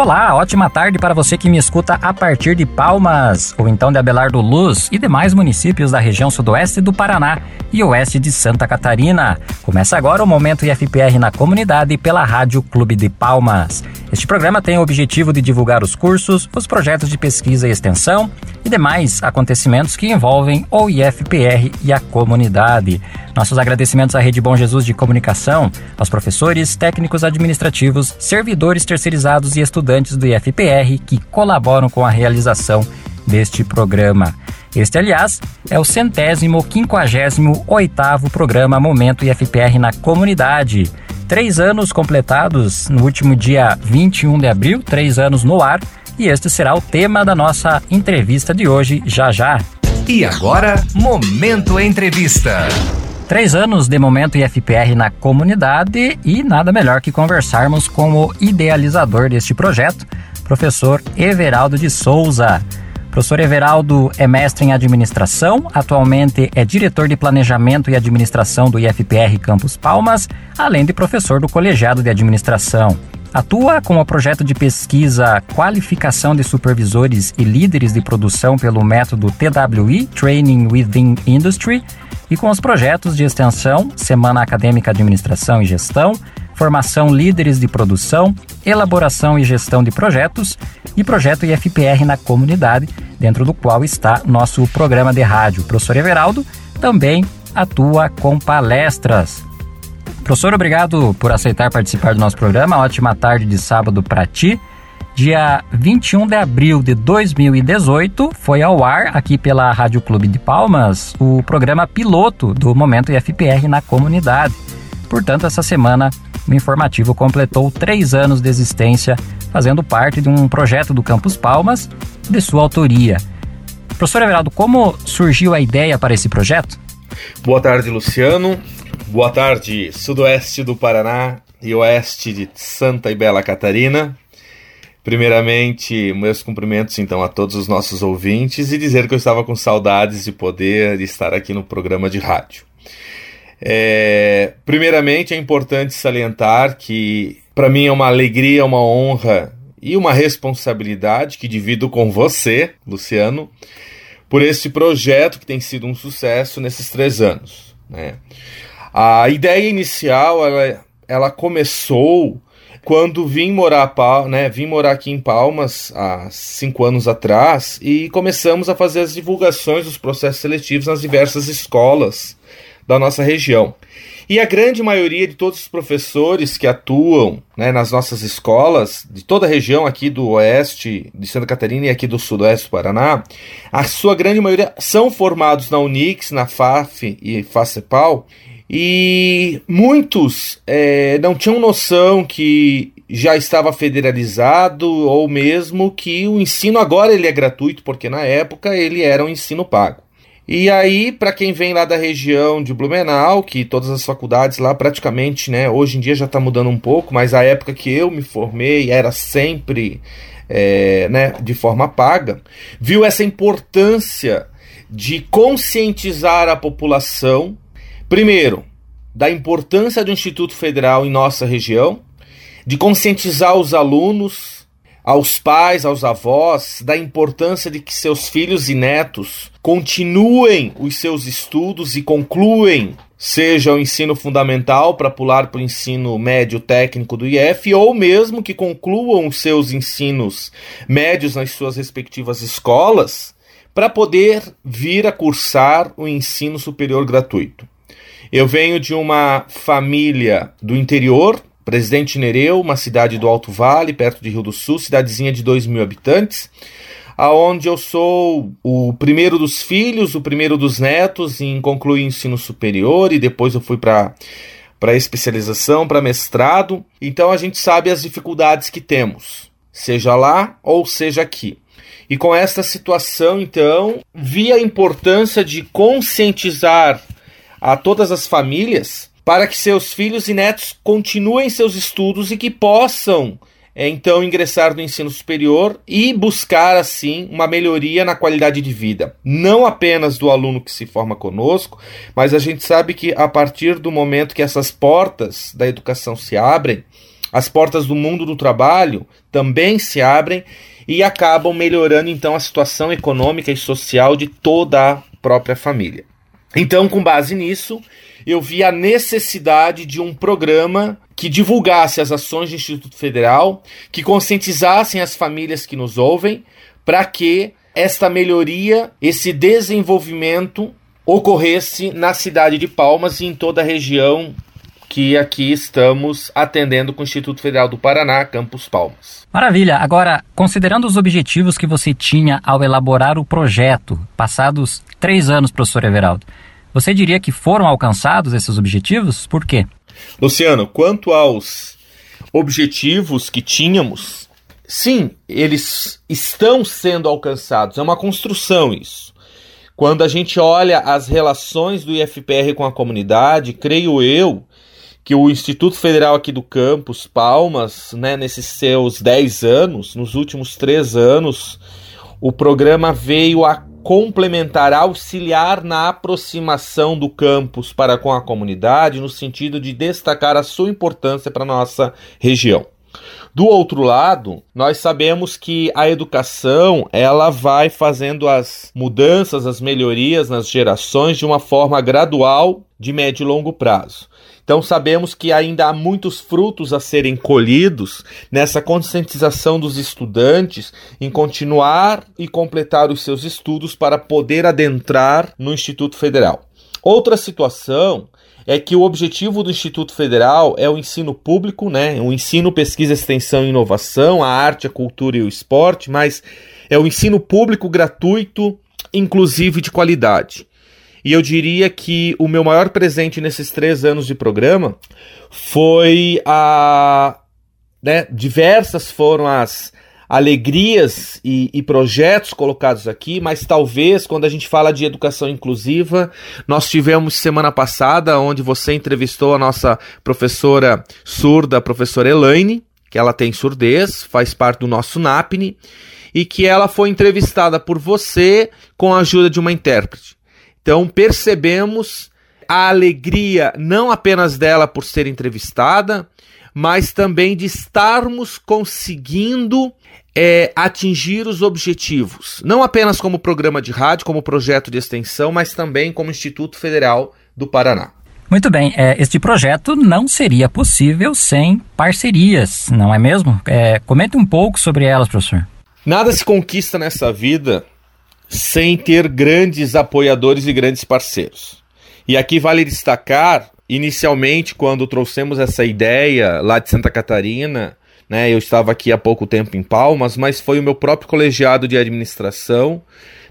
Olá, ótima tarde para você que me escuta a partir de Palmas, ou então de Abelardo Luz e demais municípios da região sudoeste do Paraná e oeste de Santa Catarina. Começa agora o Momento IFPR na comunidade pela Rádio Clube de Palmas. Este programa tem o objetivo de divulgar os cursos, os projetos de pesquisa e extensão e demais acontecimentos que envolvem o IFPR e a comunidade. Nossos agradecimentos à Rede Bom Jesus de Comunicação, aos professores, técnicos administrativos, servidores terceirizados e estudantes do IFPR que colaboram com a realização deste programa. Este, aliás, é o centésimo quinquagésimo oitavo programa Momento IFPR na comunidade. Três anos completados no último dia 21 de abril, três anos no ar, e este será o tema da nossa entrevista de hoje, já já. E agora, Momento Entrevista. Três anos de momento IFPR na comunidade e nada melhor que conversarmos com o idealizador deste projeto, professor Everaldo de Souza. Professor Everaldo é mestre em administração, atualmente é diretor de planejamento e administração do IFPR Campus Palmas, além de professor do colegiado de administração. Atua com o projeto de pesquisa Qualificação de Supervisores e Líderes de Produção pelo método TWI, Training Within Industry, e com os projetos de extensão Semana Acadêmica Administração e Gestão, Formação Líderes de Produção, Elaboração e Gestão de Projetos e Projeto IFPR na Comunidade, dentro do qual está nosso programa de rádio. O professor Everaldo também atua com palestras. Professor, obrigado por aceitar participar do nosso programa. Ótima tarde de sábado para ti. Dia 21 de abril de 2018, foi ao ar aqui pela Rádio Clube de Palmas o programa piloto do Momento IFPR na comunidade. Portanto, essa semana o informativo completou três anos de existência, fazendo parte de um projeto do Campus Palmas de sua autoria. Professor Everaldo, como surgiu a ideia para esse projeto? Boa tarde, Luciano. Boa tarde, sudoeste do Paraná e oeste de Santa e Bela Catarina. Primeiramente, meus cumprimentos então a todos os nossos ouvintes e dizer que eu estava com saudades de poder estar aqui no programa de rádio. É, primeiramente, é importante salientar que para mim é uma alegria, uma honra e uma responsabilidade que divido com você, Luciano, por este projeto que tem sido um sucesso nesses três anos. Né? A ideia inicial ela, ela começou quando vim morar, né, vim morar aqui em Palmas há cinco anos atrás e começamos a fazer as divulgações dos processos seletivos nas diversas escolas da nossa região. E a grande maioria de todos os professores que atuam né, nas nossas escolas, de toda a região aqui do oeste de Santa Catarina e aqui do sudoeste do Paraná, a sua grande maioria são formados na Unix, na FAF e FACEPAL, e muitos é, não tinham noção que já estava federalizado ou mesmo que o ensino agora ele é gratuito, porque na época ele era um ensino pago. E aí, para quem vem lá da região de Blumenau, que todas as faculdades lá praticamente, né, hoje em dia já está mudando um pouco, mas a época que eu me formei era sempre é, né, de forma paga, viu essa importância de conscientizar a população Primeiro, da importância do Instituto Federal em nossa região, de conscientizar os alunos, aos pais, aos avós, da importância de que seus filhos e netos continuem os seus estudos e concluem, seja o ensino fundamental para pular para o ensino médio técnico do IF, ou mesmo que concluam os seus ensinos médios nas suas respectivas escolas, para poder vir a cursar o ensino superior gratuito. Eu venho de uma família do interior, Presidente Nereu, uma cidade do Alto Vale, perto de Rio do Sul, cidadezinha de 2 mil habitantes, aonde eu sou o primeiro dos filhos, o primeiro dos netos em concluir ensino superior e depois eu fui para para especialização, para mestrado. Então a gente sabe as dificuldades que temos, seja lá ou seja aqui. E com esta situação, então, vi a importância de conscientizar a todas as famílias para que seus filhos e netos continuem seus estudos e que possam é, então ingressar no ensino superior e buscar assim uma melhoria na qualidade de vida, não apenas do aluno que se forma conosco, mas a gente sabe que a partir do momento que essas portas da educação se abrem, as portas do mundo do trabalho também se abrem e acabam melhorando então a situação econômica e social de toda a própria família. Então, com base nisso, eu vi a necessidade de um programa que divulgasse as ações do Instituto Federal, que conscientizassem as famílias que nos ouvem, para que esta melhoria, esse desenvolvimento ocorresse na cidade de Palmas e em toda a região que aqui estamos atendendo com o Instituto Federal do Paraná, Campus Palmas. Maravilha. Agora, considerando os objetivos que você tinha ao elaborar o projeto, passados três anos, professor Everaldo, você diria que foram alcançados esses objetivos? Por quê? Luciano, quanto aos objetivos que tínhamos, sim, eles estão sendo alcançados. É uma construção isso. Quando a gente olha as relações do IFPR com a comunidade, creio eu que o Instituto Federal aqui do campus, Palmas, né, nesses seus 10 anos, nos últimos três anos, o programa veio a complementar, auxiliar na aproximação do campus para com a comunidade, no sentido de destacar a sua importância para a nossa região. Do outro lado, nós sabemos que a educação ela vai fazendo as mudanças, as melhorias nas gerações de uma forma gradual, de médio e longo prazo. Então sabemos que ainda há muitos frutos a serem colhidos nessa conscientização dos estudantes em continuar e completar os seus estudos para poder adentrar no Instituto Federal. Outra situação é que o objetivo do Instituto Federal é o ensino público, né? O ensino, pesquisa, extensão e inovação, a arte, a cultura e o esporte, mas é o ensino público gratuito, inclusive de qualidade. E eu diria que o meu maior presente nesses três anos de programa foi a. Né, diversas foram as alegrias e, e, projetos colocados aqui, mas talvez quando a gente fala de educação inclusiva, nós tivemos semana passada, onde você entrevistou a nossa professora surda, a professora Elaine, que ela tem surdez, faz parte do nosso NAPNE, e que ela foi entrevistada por você com a ajuda de uma intérprete. Então percebemos a alegria não apenas dela por ser entrevistada, mas também de estarmos conseguindo é, atingir os objetivos, não apenas como programa de rádio, como projeto de extensão, mas também como Instituto Federal do Paraná. Muito bem, é, este projeto não seria possível sem parcerias, não é mesmo? É, comente um pouco sobre elas, professor. Nada se conquista nessa vida sem ter grandes apoiadores e grandes parceiros. E aqui vale destacar, inicialmente, quando trouxemos essa ideia lá de Santa Catarina, né, eu estava aqui há pouco tempo em Palmas, mas foi o meu próprio colegiado de administração.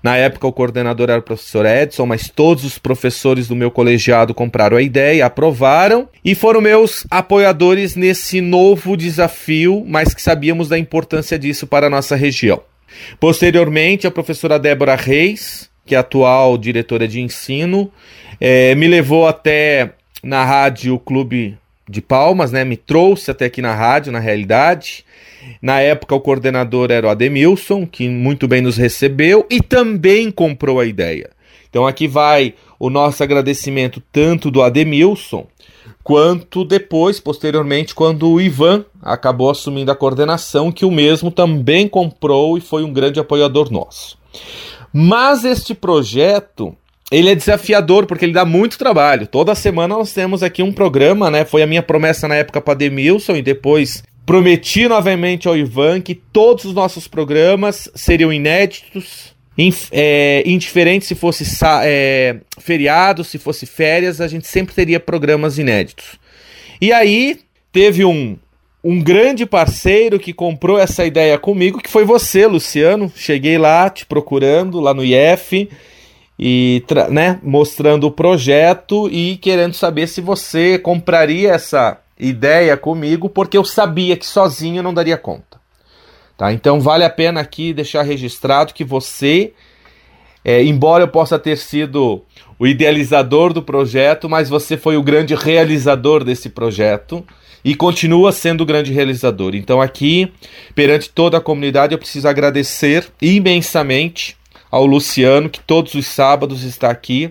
Na época, o coordenador era o professor Edson, mas todos os professores do meu colegiado compraram a ideia, aprovaram e foram meus apoiadores nesse novo desafio, mas que sabíamos da importância disso para a nossa região. Posteriormente, a professora Débora Reis, que é atual diretora de ensino, é, me levou até na rádio Clube de Palmas, né? Me trouxe até aqui na rádio, na realidade. Na época, o coordenador era o Ademilson, que muito bem nos recebeu e também comprou a ideia. Então, aqui vai o nosso agradecimento tanto do Ademilson quanto depois, posteriormente, quando o Ivan acabou assumindo a coordenação, que o mesmo também comprou e foi um grande apoiador nosso. Mas este projeto, ele é desafiador porque ele dá muito trabalho. Toda semana nós temos aqui um programa, né? Foi a minha promessa na época para Demilson e depois prometi novamente ao Ivan que todos os nossos programas seriam inéditos, é, indiferente se fosse é, feriado, se fosse férias, a gente sempre teria programas inéditos. E aí teve um, um grande parceiro que comprou essa ideia comigo, que foi você, Luciano. Cheguei lá te procurando, lá no IF, e né, mostrando o projeto e querendo saber se você compraria essa ideia comigo, porque eu sabia que sozinho não daria conta. Tá? Então vale a pena aqui deixar registrado que você É, embora eu possa ter sido o idealizador do projeto, mas você foi o grande realizador desse projeto e continua sendo o grande realizador. Então, aqui, perante toda a comunidade, eu preciso agradecer imensamente ao Luciano, que todos os sábados está aqui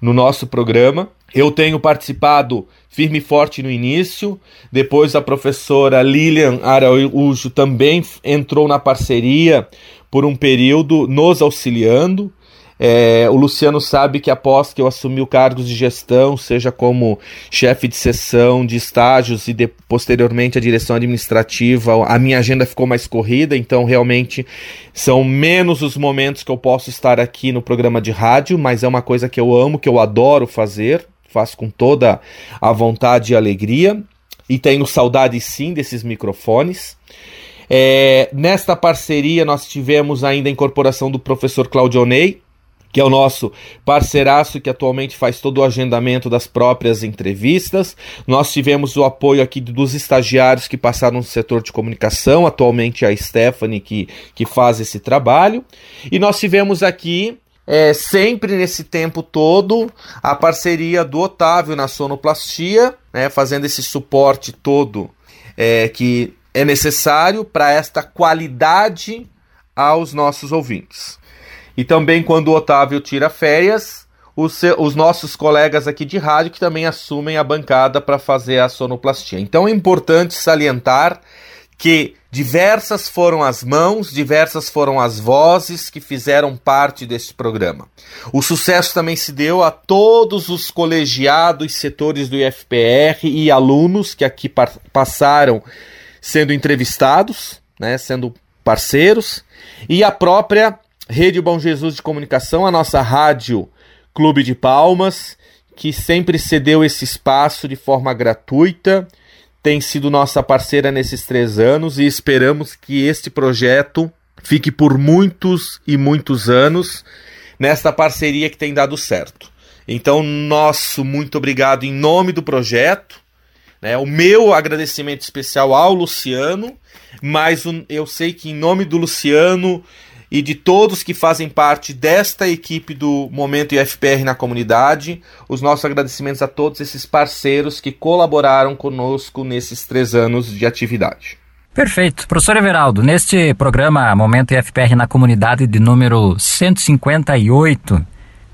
no nosso programa. Eu tenho participado firme e forte no início, depois a professora Lilian Araújo também entrou na parceria por um período, nos auxiliando. É, o Luciano sabe que após que eu assumi o cargo de gestão, seja como chefe de sessão, de estágios e de, posteriormente a direção administrativa, a minha agenda ficou mais corrida, então realmente são menos os momentos que eu posso estar aqui no programa de rádio, mas é uma coisa que eu amo, que eu adoro fazer, faço com toda a vontade e alegria, e tenho saudade sim desses microfones. É, nesta parceria nós tivemos ainda a incorporação do professor Claudio Ney, que é o nosso parceiraço que atualmente faz todo o agendamento das próprias entrevistas. Nós tivemos o apoio aqui dos estagiários que passaram no setor de comunicação, atualmente a Stephanie que, que faz esse trabalho. E nós tivemos aqui é, sempre nesse tempo todo a parceria do Otávio na sonoplastia, né, fazendo esse suporte todo é, que é necessário para esta qualidade aos nossos ouvintes. E também quando o Otávio tira férias, os, os, nossos colegas aqui de rádio que também assumem a bancada para fazer a sonoplastia. Então é importante salientar que diversas foram as mãos, diversas foram as vozes que fizeram parte desse programa. O sucesso também se deu a todos os colegiados, setores do IFPR e alunos que aqui passaram sendo entrevistados, né, sendo parceiros, e a própria Rede Bom Jesus de Comunicação, a nossa rádio Clube de Palmas, que sempre cedeu esse espaço de forma gratuita, tem sido nossa parceira nesses três anos e esperamos que este projeto fique por muitos e muitos anos nesta parceria que tem dado certo. Então, nosso muito obrigado em nome do projeto. Né, o meu agradecimento especial ao Luciano, mas eu sei que em nome do Luciano e de todos que fazem parte desta equipe do Momento IFPR na comunidade. Os nossos agradecimentos a todos esses parceiros que colaboraram conosco nesses três anos de atividade. Perfeito. Professor Everaldo, neste programa Momento IFPR na comunidade de número 158,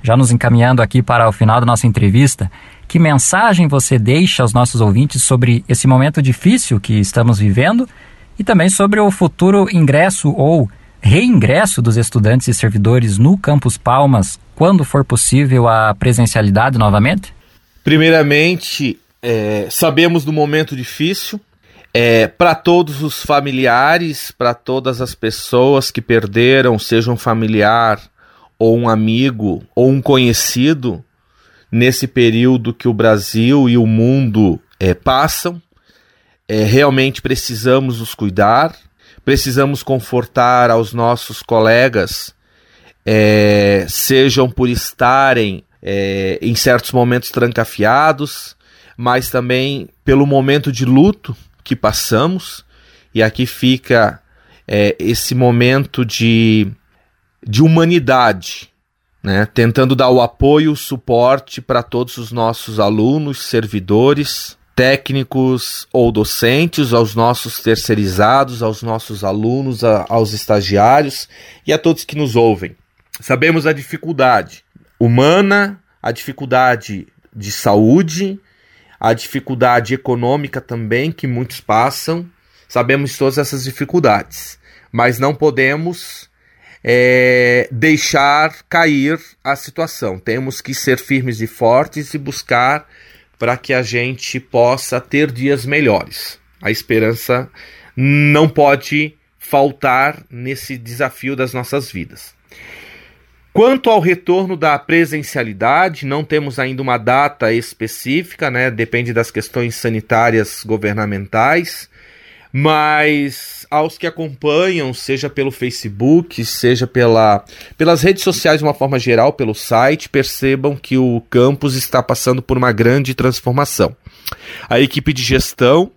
já nos encaminhando aqui para o final da nossa entrevista, que mensagem você deixa aos nossos ouvintes sobre esse momento difícil que estamos vivendo e também sobre o futuro ingresso ou reingresso dos estudantes e servidores no Campus Palmas quando for possível a presencialidade novamente? Primeiramente, é, sabemos do momento difícil. É, para todos os familiares, para todas as pessoas que perderam, seja um familiar ou um amigo ou um conhecido, nesse período que o Brasil e o mundo é, passam, é, realmente precisamos nos cuidar, precisamos confortar aos nossos colegas, é, sejam por estarem é, em certos momentos trancafiados, mas também pelo momento de luto que passamos, e aqui fica é, esse momento de, de humanidade, né? tentando dar o apoio, o suporte para todos os nossos alunos, servidores, técnicos ou docentes, aos nossos terceirizados, aos nossos alunos, a, aos estagiários e a todos que nos ouvem. Sabemos a dificuldade humana, a dificuldade de saúde, a dificuldade econômica também que muitos passam. Sabemos todas essas dificuldades, mas não podemos é, deixar cair a situação. Temos que ser firmes e fortes e buscar para que a gente possa ter dias melhores. A esperança não pode faltar nesse desafio das nossas vidas. Quanto ao retorno da presencialidade, não temos ainda uma data específica, né? Depende das questões sanitárias governamentais, mas aos que acompanham, seja pelo Facebook, seja pela, pelas redes sociais de uma forma geral, pelo site, percebam que o campus está passando por uma grande transformação. A equipe de gestão,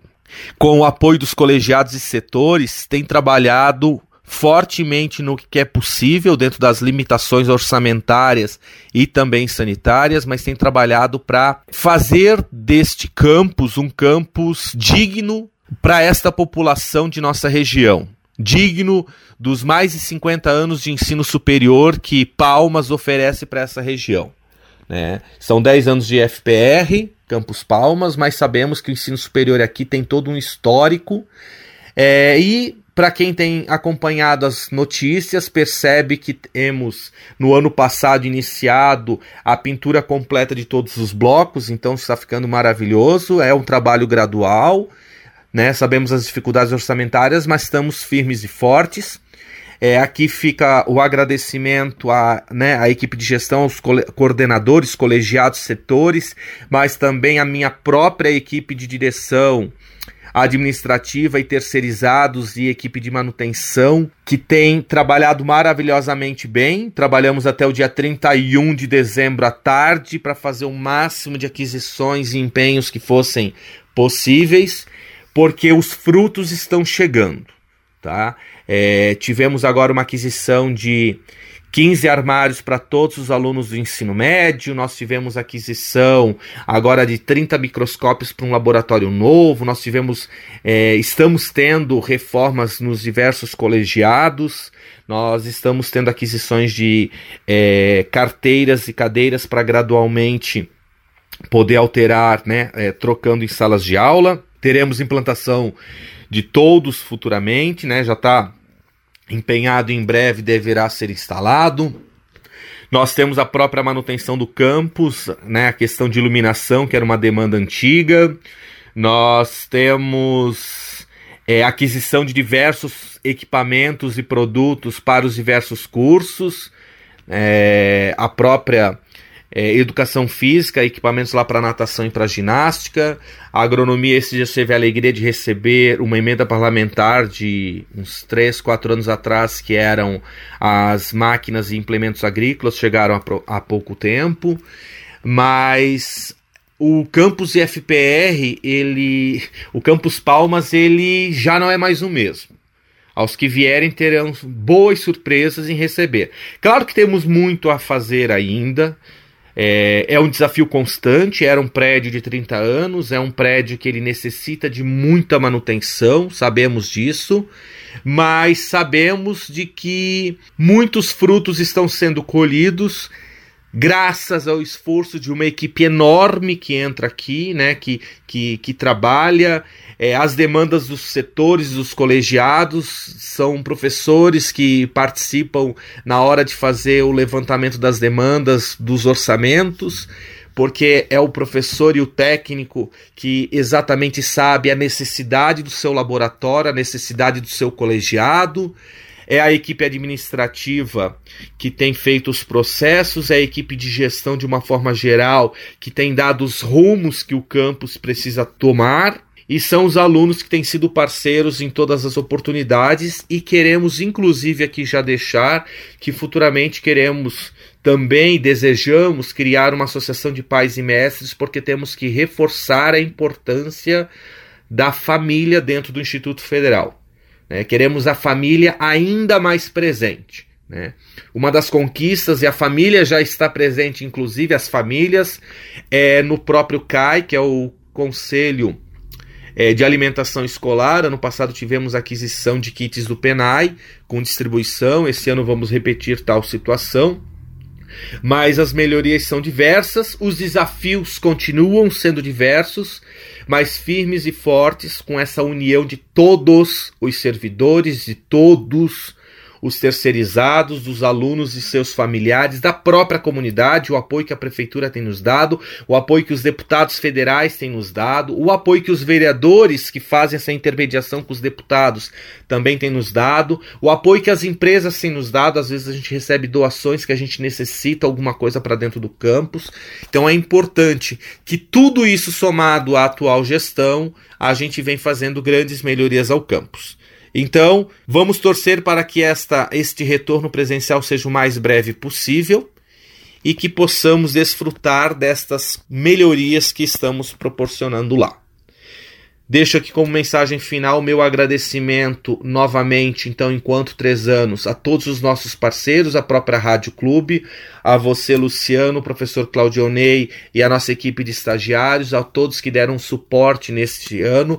com o apoio dos colegiados e setores, tem trabalhado fortemente no que é possível dentro das limitações orçamentárias e também sanitárias, mas tem trabalhado para fazer deste campus um campus digno para esta população de nossa região. Digno dos mais de 50 anos de ensino superior que Palmas oferece para essa região. Né? São 10 anos de FPR, Campus Palmas, mas sabemos que o ensino superior aqui tem todo um histórico. É, e para quem tem acompanhado as notícias, percebe que temos no ano passado iniciado a pintura completa de todos os blocos, então está ficando maravilhoso. É um trabalho gradual, né? Sabemos as dificuldades orçamentárias, mas estamos firmes e fortes. É, aqui fica o agradecimento à, né, à equipe de gestão, aos coordenadores, colegiados, setores, mas também à minha própria equipe de direção administrativa e terceirizados e equipe de manutenção que tem trabalhado maravilhosamente bem. Trabalhamos até o dia 31 de dezembro à tarde para fazer o máximo de aquisições e empenhos que fossem possíveis, porque os frutos estão chegando, tá? É, tivemos agora uma aquisição de 15 armários para todos os alunos do ensino médio. Nós tivemos aquisição agora de 30 microscópios para um laboratório novo. Nós tivemos, é, estamos tendo reformas nos diversos colegiados. Nós estamos tendo aquisições de é, carteiras e cadeiras para gradualmente poder alterar, né, é, trocando em salas de aula. Teremos implantação de todos futuramente, né? Já está empenhado em breve deverá ser instalado. Nós temos a própria manutenção do campus, né, a questão de iluminação, que era uma demanda antiga. Nós temos é, aquisição de diversos equipamentos e produtos para os diversos cursos. É, a própria é, educação física, equipamentos lá para natação e para ginástica. A agronomia, esse dia teve a alegria de receber uma emenda parlamentar de uns 3, 4 anos atrás, que eram as máquinas e implementos agrícolas, chegaram há, há pouco tempo. Mas o campus IFPR, ele, o campus Palmas, ele já não é mais o mesmo. Aos que vierem terão boas surpresas em receber. Claro que temos muito a fazer ainda. É, é um desafio constante, era um prédio de 30 anos, é um prédio que ele necessita de muita manutenção, sabemos disso, mas sabemos de que muitos frutos estão sendo colhidos graças ao esforço de uma equipe enorme que entra aqui, né, que, que, que trabalha, é, as demandas dos setores, dos colegiados, são professores que participam na hora de fazer o levantamento das demandas, dos orçamentos, porque é o professor e o técnico que exatamente sabe a necessidade do seu laboratório, a necessidade do seu colegiado é a equipe administrativa que tem feito os processos, é a equipe de gestão de uma forma geral que tem dado os rumos que o campus precisa tomar. E são os alunos que têm sido parceiros em todas as oportunidades e queremos, inclusive, aqui já deixar que futuramente queremos também desejamos criar uma associação de pais e mestres, porque temos que reforçar a importância da família dentro do Instituto Federal. Né? Queremos a família ainda mais presente. Né? Uma das conquistas, e a família já está presente, inclusive as famílias, é no próprio CAI, que é o Conselho é, de Alimentação Escolar. Ano passado tivemos aquisição de kits do PENAI com distribuição, esse ano vamos repetir tal situação. Mas as melhorias são diversas, os desafios continuam sendo diversos mais firmes e fortes com essa união de todos os servidores, de todos os terceirizados, dos alunos e seus familiares, da própria comunidade, o apoio que a prefeitura tem nos dado, o apoio que os deputados federais têm nos dado, o apoio que os vereadores que fazem essa intermediação com os deputados também têm nos dado, o apoio que as empresas têm nos dado, às vezes a gente recebe doações que a gente necessita alguma coisa para dentro do campus. Então é importante que tudo isso somado à atual gestão, a gente vem fazendo grandes melhorias ao campus. Então, vamos torcer para que esta, este retorno presencial seja o mais breve possível e que possamos desfrutar destas melhorias que estamos proporcionando lá. Deixo aqui como mensagem final meu agradecimento novamente, então, enquanto três anos, a todos os nossos parceiros, a própria Rádio Clube, a você, Luciano, professor Claudionei e a nossa equipe de estagiários, a todos que deram suporte neste ano,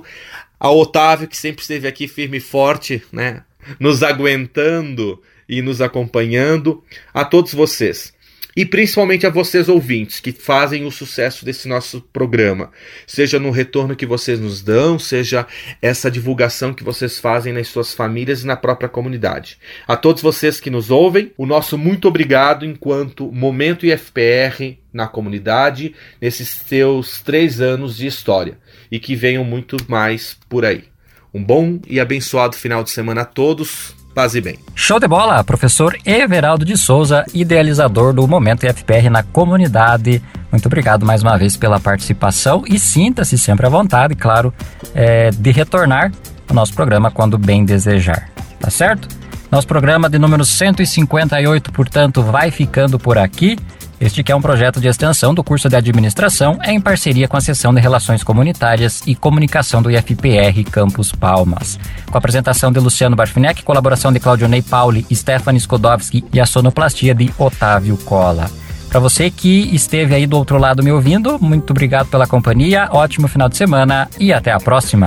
ao Otávio, que sempre esteve aqui firme e forte, né, nos aguentando e nos acompanhando, a todos vocês. E principalmente a vocês ouvintes que fazem o sucesso desse nosso programa, seja no retorno que vocês nos dão, seja essa divulgação que vocês fazem nas suas famílias e na própria comunidade. A todos vocês que nos ouvem, o nosso muito obrigado enquanto Momento IFPR na comunidade nesses seus três anos de história e que venham muito mais por aí. Um bom e abençoado final de semana a todos. Paz e bem. Show de bola, professor Everaldo de Souza, idealizador do Momento IFPR na comunidade. Muito obrigado mais uma vez pela participação e sinta-se sempre à vontade, claro, é, de retornar ao nosso programa quando bem desejar. Tá certo? Nosso programa de número 158, portanto, vai ficando por aqui. Este que é um projeto de extensão do curso de administração é em parceria com a seção de Relações Comunitárias e Comunicação do IFPR Campus Palmas. Com a apresentação de Luciano Barfinec, colaboração de Claudio Ney Pauli, Stephanie Skodowski e a sonoplastia de Otávio Cola. Para você que esteve aí do outro lado me ouvindo, muito obrigado pela companhia, ótimo final de semana e até a próxima.